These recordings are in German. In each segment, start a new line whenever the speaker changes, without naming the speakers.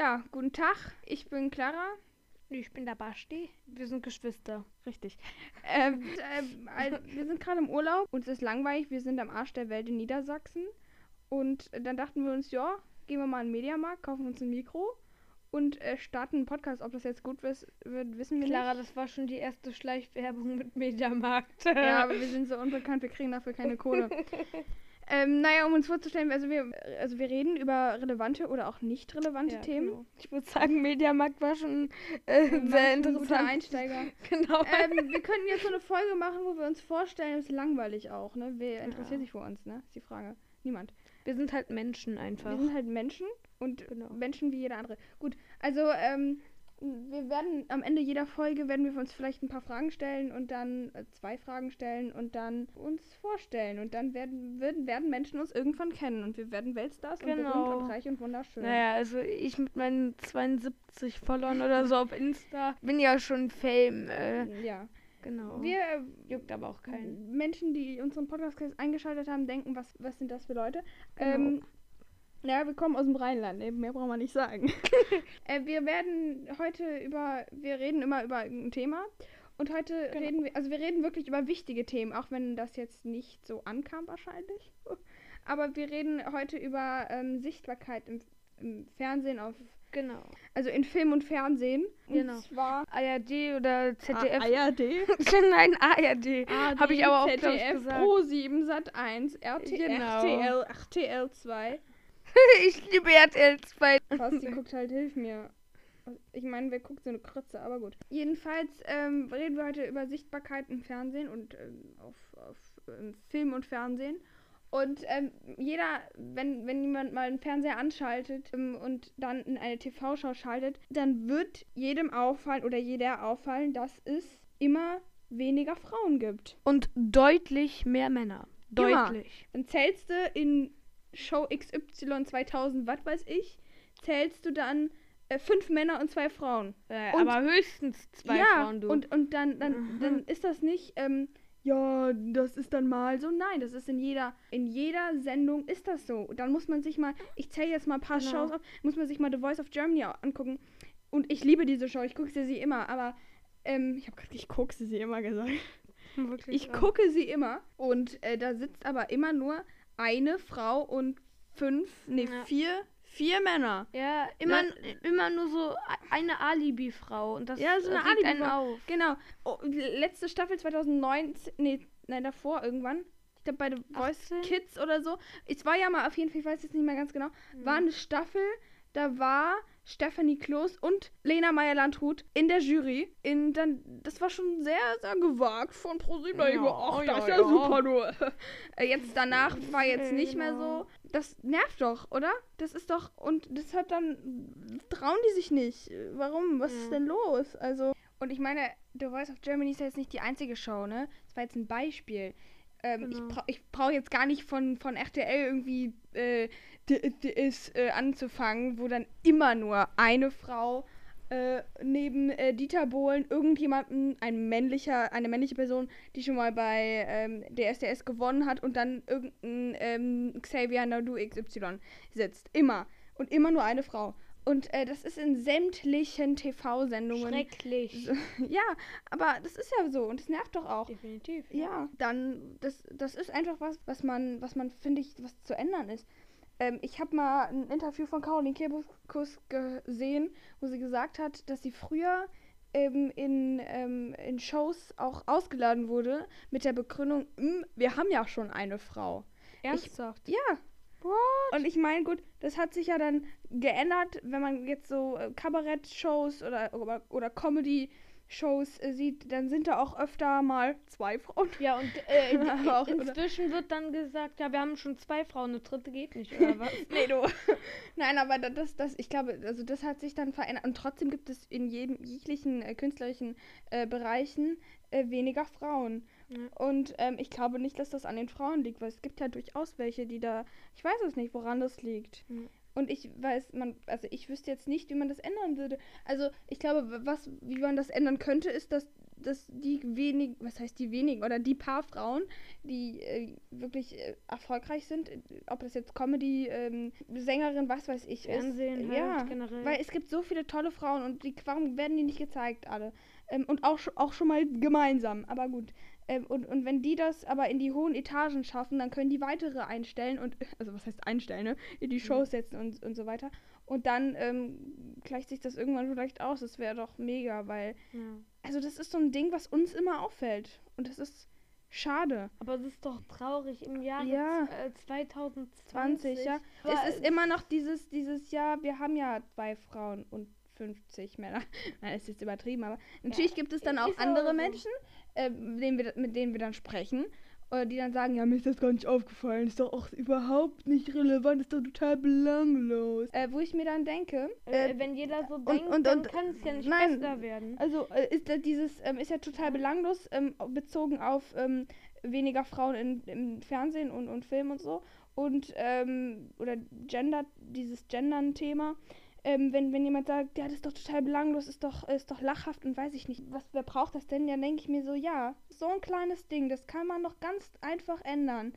Ja, guten Tag. Ich bin Clara.
Ich bin der Basti. Wir sind Geschwister.
Richtig. Ähm, ähm, also, wir sind gerade im Urlaub. Uns ist langweilig. Wir sind am Arsch der Welt in Niedersachsen. Und dann dachten wir uns, ja, gehen wir mal in den Mediamarkt, kaufen uns ein Mikro und äh, starten einen Podcast. Ob das jetzt gut wird, wissen wir
Clara,
nicht.
das war schon die erste Schleichwerbung mit Mediamarkt.
Ja, aber wir sind so unbekannt, wir kriegen dafür keine Kohle. ähm, naja, um uns vorzustellen, also wir, also wir reden über relevante oder auch nicht relevante
Ja,
Themen.
genau. Ich würde sagen, Mediamarkt war schon äh,
Ähm,
sehr
ein guter
interessant.
Einsteiger.
Genau.
ähm, wir könnten jetzt so eine Folge machen, wo wir uns vorstellen, das ist langweilig auch, ne? Wer interessiert
Ja.
sich für uns, ne? Ist die Frage. Niemand.
Wir sind halt Menschen einfach.
Wir sind halt Menschen und
Genau.
Menschen wie jeder andere. Gut, also ähm, wir werden am Ende jeder Folge werden wir uns vielleicht ein paar Fragen stellen und dann äh, zwei Fragen stellen und dann uns vorstellen und dann werden werden, werden Menschen uns irgendwann kennen und wir werden Weltstars und berühmt
Genau.
und reich und wunderschön.
Naja, also ich mit meinen 72 Followern oder so auf Insta bin ja schon Fame. Äh,
Ja.
genau.
Wir äh,
Juckt aber auch keinen.
Menschen, die unseren Podcast eingeschaltet haben, denken, was, was sind das für Leute?
Genau.
Ähm, ja, wir kommen aus dem Rheinland, mehr brauchen wir nicht sagen. äh, wir werden heute über, wir reden immer über ein Thema. Und heute
Genau.
reden wir, also wir reden wirklich über wichtige Themen, auch wenn das jetzt nicht so ankam wahrscheinlich. Aber wir reden heute über ähm, Sichtbarkeit im, im Fernsehen, auf,
Genau.
also in Film und Fernsehen. Und
Genau.
zwar
ARD oder ZDF.
ARD.
Nein, ARD. Habe ich aber auch,
ZDF,
gesagt.
Pro 7, Sat 1, RT,
Genau.
RTL, RTL 2.
ich liebe RTL 2.
Basti guckt halt, hilf mir. Ich meine, wer guckt so eine Krütze, aber gut. Jedenfalls ähm, reden wir heute über Sichtbarkeit im Fernsehen und ähm, auf, auf ähm, Film und Fernsehen. Und ähm, jeder, wenn, wenn jemand mal einen Fernseher anschaltet ähm, und dann in eine TV-Schau schaltet, dann wird jedem auffallen oder jeder auffallen, dass es immer weniger Frauen gibt.
Und deutlich mehr Männer. Deutlich.
Dann zählst du in Show XY 2000, was weiß ich, zählst du dann äh, fünf Männer und zwei Frauen.
Äh,
Und-
aber höchstens zwei
ja,
Frauen, du.
Und, und dann, dann,
Mhm.
dann ist das nicht, ähm, ja, das ist dann mal so. Nein, das ist in jeder, in jeder Sendung ist das so. Und dann muss man sich mal, ich zähle jetzt mal ein paar
Genau.
Shows auf, muss man sich mal The Voice of Germany angucken. Und ich liebe diese Show, ich gucke sie, sie immer, aber ähm, ich habe gerade, ich gucke sie, sie immer gesagt.
Wirklich
Ich
wahr.
gucke sie immer und äh, da sitzt aber immer nur eine Frau und fünf, nee,
Ja.
vier, vier Männer.
Ja, immer, immer nur so eine Alibi-Frau. Und das
Ja, so eine
regt einen
Alibi-Frau.
auf.
Genau. Oh, letzte Staffel 2019, nee, nein, davor irgendwann. Ich glaube bei The Voice
18?
Kids oder so. Es war ja mal auf jeden Fall, ich weiß jetzt nicht mehr ganz genau, war eine Staffel, da war Stephanie Kloß und Lena Meyer-Landrut in der Jury. In dann, das war schon sehr, sehr gewagt von ProSieben.
Ja,
Ach,
ja,
das ist ja,
ja.
super, du. Äh, Jetzt danach war jetzt nicht mehr so. Das nervt doch, oder? Das ist doch, und das hat dann, trauen die sich nicht. Warum? Was ist
Ja.
denn los? Also, und ich meine, The Voice of Germany ist ja jetzt nicht die einzige Show, ne? Das war jetzt ein Beispiel. Ähm,
Genau.
Ich, bra ich brauche jetzt gar nicht von, von RTL irgendwie äh, ist äh, anzufangen, wo dann immer nur eine Frau äh, neben äh, Dieter Bohlen irgendjemanden, ein männlicher, eine männliche Person, die schon mal bei ähm, der SDS gewonnen hat und dann irgendein ähm, Xavier Nadu XY sitzt. Immer. Und immer nur eine Frau. Und äh, das ist in sämtlichen TV-Sendungen.
Schrecklich.
So, ja, aber das ist ja so und das nervt doch auch.
Definitiv.
Ja, dann, das, das ist einfach was, was man, was man, finde ich, was zu ändern ist. Ähm, ich habe mal ein Interview von Caroline Kebekus gesehen, wo sie gesagt hat, dass sie früher ähm, in, ähm, in Shows auch ausgeladen wurde mit der Begründung, "Mm, wir haben ja schon eine Frau.
Ernsthaft?
Ja. Und ich meine, gut, das hat sich ja dann geändert, wenn man jetzt so äh, Kabarett-Shows oder, oder, oder Comedy-Shows äh, sieht, dann sind da auch öfter mal zwei Frauen.
Ja, und äh, in,
oder?
inzwischen wird dann gesagt, ja, wir haben schon zwei Frauen, eine dritte geht nicht, oder was?
Nee, du. Nein, aber da- das, das, ich glaube, also das hat sich dann verändert. Und trotzdem gibt es in jedem jeglichen äh, künstlerischen äh, Bereichen äh, weniger Frauen.
Ja.
Und ähm, ich glaube nicht, dass das an den Frauen liegt, weil es gibt ja durchaus welche, die da. Ich weiß es nicht, woran das liegt.
Mhm.
Und ich weiß, man, also ich wüsste jetzt nicht, wie man das ändern würde. Also ich glaube, was, wie man das ändern könnte, ist, dass, dass die wenigen, was heißt die wenigen, oder die paar Frauen, die äh, wirklich äh, erfolgreich sind, äh, ob das jetzt Comedy, ähm, Sängerin, was weiß ich
Fernsehen
ist.
halt
ja,
generell.
weil es gibt so viele tolle Frauen und die, warum werden die nicht gezeigt, alle? Ähm, und auch, auch schon mal gemeinsam, aber gut. Ähm, und, und wenn die das aber in die hohen Etagen schaffen, dann können die weitere einstellen und, also was heißt einstellen, ne? In die Shows setzen und, und so weiter. Und dann ähm, gleicht sich das irgendwann vielleicht aus. Das wäre doch mega, weil,
ja.
Also das ist so ein Ding, was uns immer auffällt. Und das ist schade.
Aber es ist doch traurig im Jahre
Ja.
z- äh, 2020.
20, ja.
Aber
es ist immer noch dieses, dieses Jahr, wir haben ja zwei Frauen und 50 Männer. Nein, das ist jetzt übertrieben, aber natürlich gibt es dann auch andere
so.
Menschen, äh, mit, denen wir, mit denen wir dann sprechen, äh, die dann sagen, ja, mir ist das gar nicht aufgefallen, ist doch auch überhaupt nicht relevant, ist doch total belanglos. Äh, wo ich mir dann denke,
äh,
äh,
wenn jeder so denkt,
und-
dann
und-
kann es ja nicht
nein.
besser werden.
Also äh, ist da dieses ähm, ist ja total belanglos ähm, bezogen auf ähm, weniger Frauen in, im Fernsehen und, und Film und so und ähm, oder Gender dieses Gendern-Thema. Ähm, wenn, wenn jemand sagt, ja, das ist doch total belanglos, ist doch, ist doch lachhaft und weiß ich nicht, was, wer braucht das denn? Dann denke ich mir so, ja, so ein kleines Ding, das kann man doch ganz einfach ändern.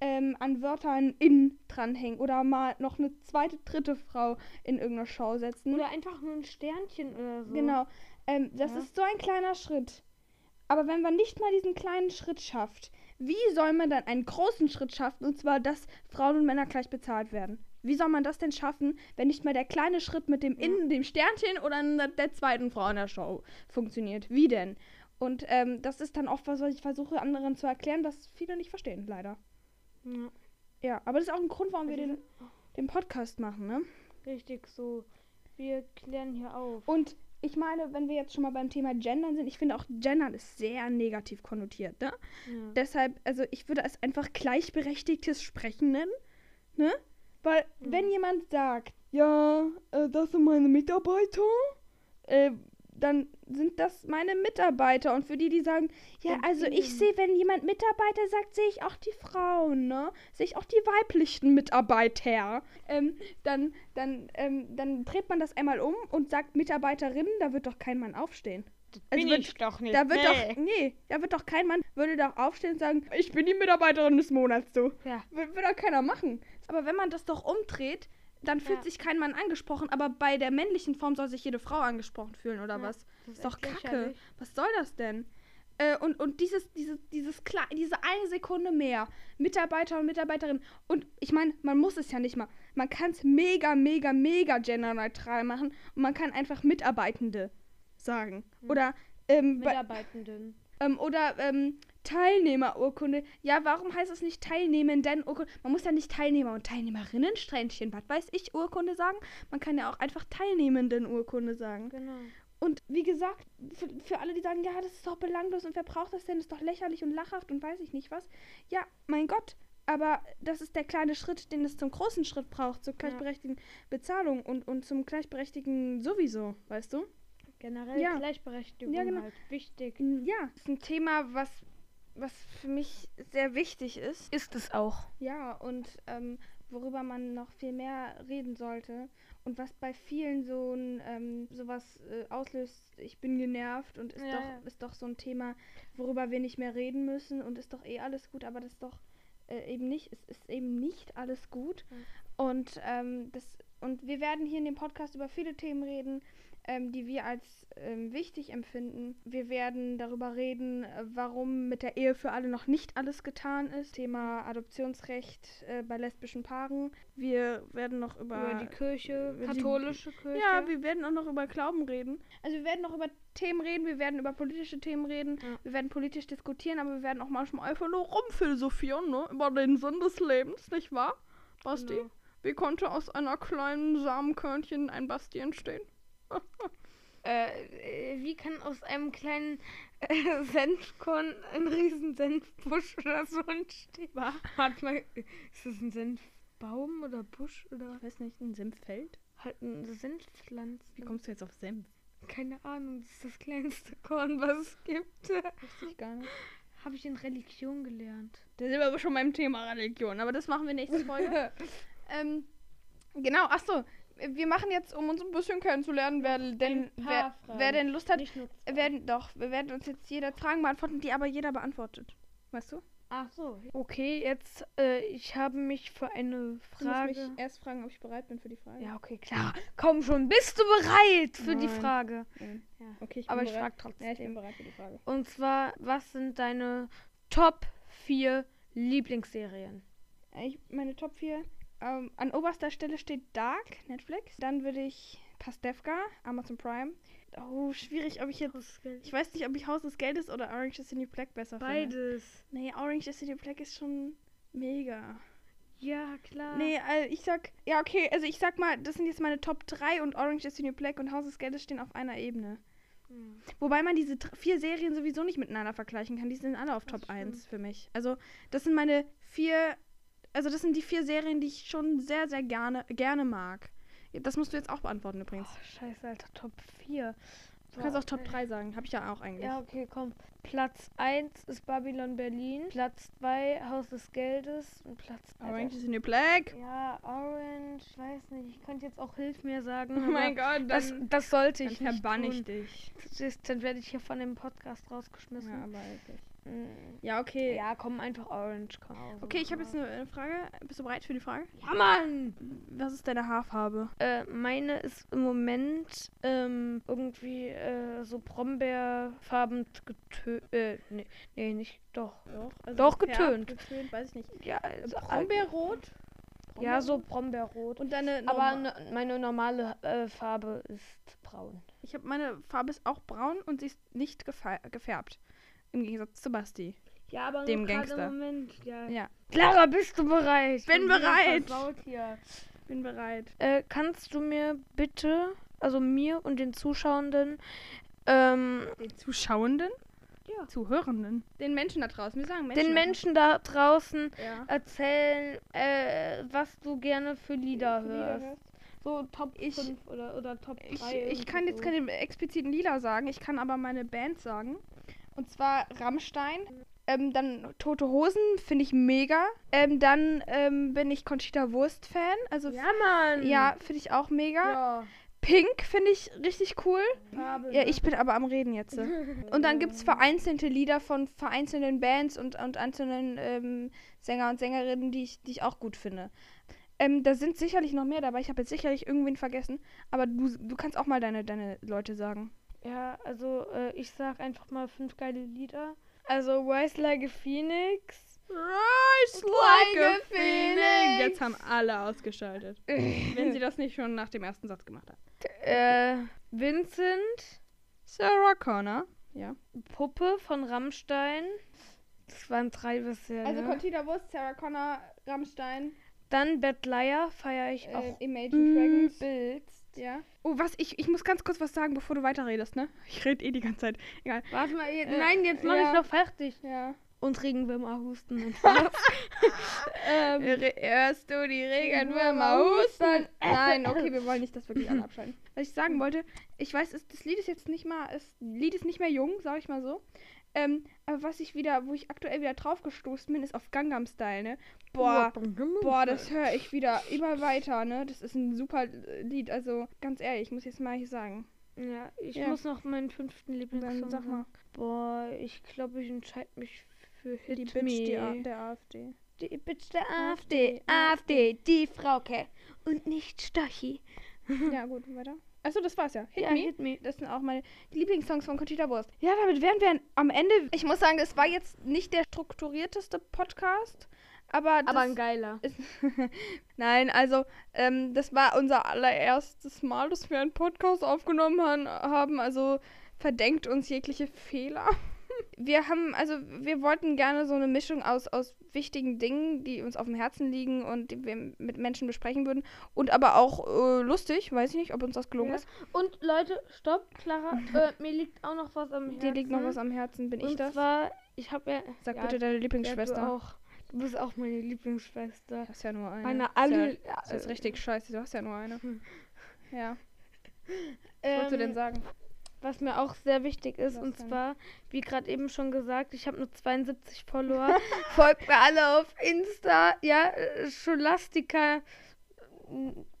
Ähm, an Wörtern in dranhängen oder mal noch eine zweite, dritte Frau in irgendeiner Show setzen.
Oder einfach nur ein Sternchen oder so.
Genau. Ähm, das
Ja.
ist so ein kleiner Schritt. Aber wenn man nicht mal diesen kleinen Schritt schafft, wie soll man dann einen großen Schritt schaffen? Und zwar, dass Frauen und Männer gleich bezahlt werden. Wie soll man das denn schaffen, wenn nicht mal der kleine Schritt mit dem Innen, dem Sternchen oder der zweiten Frau in der Show funktioniert? Wie denn? Und ähm, das ist dann oft was, was ich versuche, anderen zu erklären, was viele nicht verstehen, leider.
Ja,
Ja, aber das ist auch ein Grund, warum wir
Also
den, den Podcast machen, ne?
richtig so. Wir klären hier auf.
Und ich meine, wenn wir jetzt schon mal beim Thema Gendern sind, ich finde auch Gendern ist sehr negativ konnotiert, ne?
Ja.
Deshalb, also ich würde es einfach gleichberechtigtes Sprechen nennen, ne? Weil, wenn jemand sagt, ja, äh, das sind meine Mitarbeiter, äh, dann sind das meine Mitarbeiter. Und für die, die sagen, ja, also ich sehe, wenn jemand Mitarbeiter sagt, sehe ich auch die Frauen, ne? Sehe ich auch die weiblichen Mitarbeiter. Ähm, dann, dann, ähm, dann dreht man das einmal um und sagt Mitarbeiterin, da wird doch kein Mann aufstehen. Also wird-
doch nicht.
Da wird doch, nee, da wird doch kein Mann, würde doch aufstehen und sagen, ich bin die Mitarbeiterin des Monats, du.
Ja.
Will doch keiner machen. Aber wenn man das doch umdreht, dann fühlt
Ja.
sich kein Mann angesprochen, aber bei der männlichen Form soll sich jede Frau angesprochen fühlen, oder
Ja,
was?
das
ist doch kacke.
lächerlich.
Was soll das denn? Äh, und, und dieses, dieses, dieses klar, diese eine Sekunde mehr. Mitarbeiter und Mitarbeiterin. Und ich meine, man muss es ja nicht mal. Man kann es mega, mega, mega genderneutral machen und man kann einfach Mitarbeitende sagen. Oder ähm, bei,
Mitarbeitenden.
ähm, oder ähm, Teilnehmerurkunde. Ja, warum heißt es nicht Teilnehmenden Urkunde? Man muss ja nicht Teilnehmer und Teilnehmerinnen, Strähnchen, was weiß ich, Urkunde sagen. Man kann ja auch einfach Teilnehmenden Urkunde sagen.
Genau.
Und wie gesagt, für, für alle, die sagen, ja, das ist doch belanglos und wer braucht das denn? Das ist doch lächerlich und lachhaft und weiß ich nicht was. Ja, mein Gott. Aber das ist der kleine Schritt, den es zum großen Schritt braucht, zur gleichberechtigten Bezahlung und, und zum gleichberechtigten sowieso, weißt du?
Generell
Ja.
Gleichberechtigung
Ja, genau.
halt. Wichtig.
Ja, ist ein Thema, was, was für mich sehr wichtig ist.
Ist es auch.
Ja, und ähm, worüber man noch viel mehr reden sollte und was bei vielen so ein ähm, sowas äh, auslöst, ich bin genervt und ist
Ja,
doch
ja.
ist doch so ein Thema, worüber wir nicht mehr reden müssen und ist doch eh alles gut, aber das ist doch äh, eben nicht, es ist eben nicht alles gut. Und ähm, das und wir werden hier in dem Podcast über viele Themen reden, ähm, die wir als ähm, wichtig empfinden. Wir werden darüber reden, äh, warum mit der Ehe für alle noch nicht alles getan ist. Thema Adoptionsrecht äh, bei lesbischen Paaren. Wir werden noch über,
Über die Kirche,
über die-
katholische Kirche.
ja, wir werden auch noch über Glauben reden. Also wir werden noch über Themen reden, wir werden über politische Themen reden,
Ja.
wir werden politisch diskutieren, aber wir werden auch manchmal einfach nur rumphilosophieren, ne? Über den Sinn des Lebens, nicht wahr? Basti?
Genau.
Wie konnte aus einer kleinen Samenkörnchen ein Basti entstehen?
Äh, äh, wie kann aus einem kleinen äh, Senfkorn ein riesen Senfbusch oder so entstehen?
War?
Warte mal, ist das ein Senfbaum oder Busch oder
Ich weiß nicht, ein Senffeld?
halt eine Senfpflanze?
Wie kommst du jetzt auf Senf?
Keine Ahnung, das ist das kleinste Korn, was es gibt.
Wusste ich gar nicht.
Habe ich in Religion gelernt.
Da sind wir aber schon beim Thema Religion, aber das machen wir nächste Folge. ähm, Genau, ach so. Wir machen jetzt, um uns ein bisschen kennenzulernen, wer denn, wer, wer denn Lust hat, werden doch, wir werden uns jetzt jeder Fragen beantworten, die aber jeder beantwortet. Weißt du?
Ach so. Okay, jetzt, äh, ich habe mich für eine
Du musst
Frage.
mich erst fragen, ob ich bereit bin für die Frage.
Ja, okay, klar. Komm schon, bist du bereit für die
Nein.
Frage?
Nein.
Ja.
Okay, ich bin
Aber ich
bereit.
frage trotzdem.
Ja, ich bin bereit für die Frage.
Und zwar, was sind deine Top 4 Lieblingsserien?
Ich, meine Top 4. Ähm, an oberster Stelle steht Dark, Netflix. Dann würde ich Pastewka, Amazon Prime. Oh, schwierig, ob ich jetzt. Ich weiß nicht, ob ich Haus des Geldes oder Orange is the New Black besser finde.
Beides.
Nee, Orange is the New Black ist schon mega.
Ja, klar.
Nee, also ich sag. Ja, okay, also ich sag mal, das sind jetzt meine Top 3 und Orange is the New Black und Haus des Geldes stehen auf einer Ebene.
Hm.
Wobei man diese vier Serien sowieso nicht miteinander vergleichen kann. Die sind alle auf
Das
Top 1
stimmt.
für mich. Also, das sind meine vier. Also, das sind die vier Serien, die ich schon sehr, sehr gerne, gerne mag. Das musst du jetzt auch beantworten übrigens.
Oh, scheiße, Alter, Top 4.
Du kannst auch Top 3 sagen. Habe ich ja auch eigentlich.
Ja, okay, komm. Platz 1 ist Babylon Berlin. Platz 2 Haus des Geldes. Und Platz
Orange is the New Black.
Ja, Orange, ich weiß nicht. Ich könnte jetzt auch Hilf mir sagen.
Oh mein Gott,
Das,
dann,
das sollte
dann
ich nicht
verbann ich dich.
Das ist, dann werde ich hier von dem Podcast rausgeschmissen.
Ja, aber wirklich.
Mm.
Ja, okay.
Ja, komm, einfach Orange. Komm.
Okay, ich habe jetzt eine, Frage. Bist du bereit für die Frage?
Ja, Mann!
Was ist deine Haarfarbe?
Äh, meine ist im Moment ähm, irgendwie äh, so Brombeerfarben getönt. Äh, nee, nee, nicht. Doch.
Doch, also
Doch, getönt.
getönt, weiß ich nicht.
Ja, also,
Brombeerrot?
Ja, so Brombeerrot.
Und deine
Aber ne, meine normale äh, Farbe ist braun.
Ich habe meine Farbe ist auch braun und sie ist nicht gefärbt. Im Gegensatz zu Basti.
Ja, aber
Dem Gangster.
Moment. Ja.
Ja,
Clara, bist du bereit? Ich
Bin
wieder
bereit. bin bereit.
Äh, kannst du mir bitte, also mir und den Zuschauenden, ähm,
Den Zuschauenden?
Ja.
Zuhörenden. Den Menschen da draußen. Wir sagen Menschen.
den Menschen da draußen.
Ja.
erzählen, äh, was du gerne für Lieder
Lieder
hörst.
hörst.
So Top
Ich-
5 oder, oder Top 3.
Ich, ich kann jetzt keine expliziten Lieder sagen, ich kann aber meine Band sagen. Und zwar Rammstein. Ähm, dann Tote Hosen finde ich mega. Ähm, dann ähm, bin ich Conchita Wurst Fan. Also
Ja, Mann!
ja, finde ich auch mega.
Ja.
Pink finde ich richtig cool.
Farbe,
Ja, ich bin aber am Reden jetzt. Und dann gibt es vereinzelte Lieder von vereinzelten Bands und, und einzelnen ähm, Sänger und Sängerinnen, die ich, die ich auch gut finde. Ähm, da sind sicherlich noch mehr dabei. Ich habe jetzt sicherlich irgendwen vergessen. Aber du, du kannst auch mal deine, deine Leute sagen.
Ja, also äh, ich sag einfach mal fünf geile Lieder. Also Rise Like a Phoenix.
Rise
like a phoenix.
Jetzt haben alle ausgeschaltet. wenn sie das nicht schon nach dem ersten Satz gemacht haben.
Äh, Vincent.
Sarah Connor. Ja.
Puppe von Rammstein. Das waren drei bisher.
Also
ne?
Conchita Wurst, Sarah Connor, Rammstein,
Dann Bad Liar feiere ich
äh,
auch
Imagine Dragons.
übelst.
Ja. Oh, was? Ich, ich muss ganz kurz was sagen, bevor du weiterredest, ne? Ich rede eh die ganze Zeit. Egal.
Warte mal, je-
Äh,
nein, jetzt mach
ja.
ich noch fertig.
Ja.
Und Regenwürmer husten. und ähm,
Hörst du die Regenwürmer husten? Nein, okay, wir wollen nicht das wirklich alle abschalten. Was ich sagen wollte, ich weiß, es, das Lied ist jetzt nicht mal, das Lied ist nicht mehr jung, sag ich mal so. Ähm, aber was ich wieder, wo ich aktuell wieder drauf gestoßen bin, ist auf Gangnam Style, ne? Boah, boah, das höre ich wieder immer weiter, ne? Das ist ein super Lied, also ganz ehrlich, ich muss jetzt mal hier sagen.
ja, ich
Ja.
muss noch meinen fünften Lieblingssong
Dann sag mal,
sagen. Boah, ich glaube, ich entscheide mich für Hit
die Bitch
Me.
die der AfD.
Die Bitch der AfD, AfD, die Frauke. Und nicht Stochy.
ja, gut, weiter. Achso, das war's ja. Hit
ja,
me.
Hit Me.
Das sind auch meine Lieblingssongs von Conchita Wurst. Ja, damit wären wir am Ende. Ich muss sagen, es war jetzt nicht der strukturierteste Podcast, aber.
Aber ein geiler.
Nein, also, ähm, das war unser allererstes Mal, dass wir einen Podcast aufgenommen haben. Also, verdenkt uns jegliche Fehler. Wir haben, also, wir wollten gerne so eine Mischung aus, aus wichtigen Dingen, die uns auf dem Herzen liegen und die wir mit Menschen besprechen würden. Und aber auch äh, lustig. Weiß ich nicht, ob uns das gelungen
Ja.
ist.
Und Leute, stopp, Clara. äh, mir liegt auch noch was am Herzen.
Dir liegt noch was am Herzen, bin ich
Und
das?
zwar, ich habe ja.
Sag
ja,
bitte deine
ja, du
Lieblingsschwester.
auch. Du bist auch meine Lieblingsschwester.
Du hast ja nur eine.
Meine alle.
Ja, das ist richtig scheiße, du hast ja nur eine. Ja. Was
Ähm,
wolltest du denn sagen?
Was mir auch sehr wichtig ist,
Was
und
denn?
zwar, wie gerade eben schon gesagt, ich habe nur 72 Follower. Folgt mir alle auf Insta. Ja, äh, Scholastica.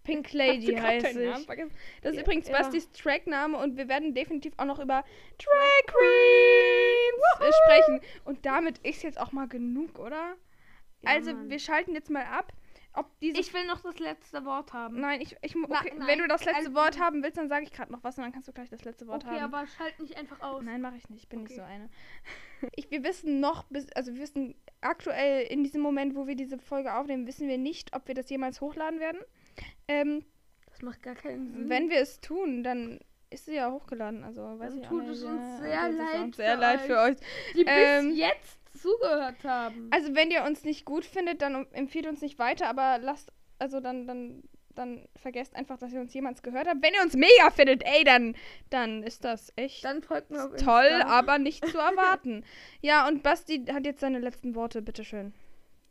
Pink
Hast du
Lady heiße ich.
Das ist
Ja,
übrigens
ja.
Bastis Trackname und wir werden definitiv auch noch über Drag Queens sprechen. Und damit ist jetzt auch mal genug, oder?
Ja,
also,
Mann.
wir schalten jetzt mal ab, ob diese.
Ich will noch das letzte Wort haben.
nein, ich, ich
Na-
okay,
nein,
wenn du das letzte
also-
Wort haben willst, dann sage ich gerade noch was und dann kannst du gleich das letzte Wort
okay,
haben.
aber schalt nicht einfach aus.
Nein, mache ich nicht. Ich bin nicht
Okay.
so eine. Ich, wir wissen noch, bis, also wir wissen aktuell in diesem Moment, wo wir diese Folge aufnehmen, wissen wir nicht, ob wir das jemals hochladen werden. Ähm,
Das macht gar keinen Sinn.
wenn wir es tun, dann ist sie ja hochgeladen. Also weiß
Dann
ich
tut
auch
es
nicht.
uns
ja,
sehr leid
uns sehr leid für euch.
die bis
ähm,
jetzt zugehört haben.
Also wenn ihr uns nicht gut findet, dann empfiehlt uns nicht weiter, aber lasst, also dann, dann, dann vergesst einfach, dass ihr uns jemals gehört habt. Wenn ihr uns mega findet, ey, dann, dann ist das echt
Dann folgt mir auf
toll,
Insta.
aber nicht zu erwarten. ja, und Basti hat jetzt seine letzten Worte, bitteschön.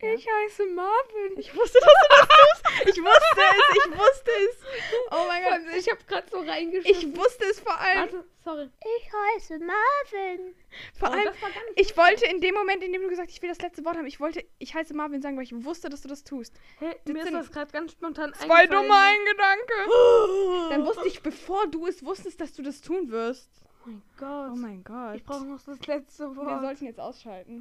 Ich heiße Marvin.
Ich wusste, dass du das tust. Ich wusste es, ich wusste es. Oh mein Gott.
Ich habe gerade so reingeschrieben.
Ich wusste es vor allem.
Warte, sorry.
Ich heiße Marvin.
Vor
Oh,
allem, ich wollte in dem Moment, in dem du gesagt hast, ich will das letzte Wort haben, ich wollte, ich heiße Marvin sagen, weil ich wusste, dass du das tust.
Hey,
Das
mir ist das gerade ganz spontan
Zwei dumme Eingedanke. Dann wusste ich, bevor du es wusstest, dass du das tun wirst.
Oh mein Gott.
Oh mein Gott.
Ich brauche noch das letzte
Wir
Wort.
sollten jetzt ausschalten.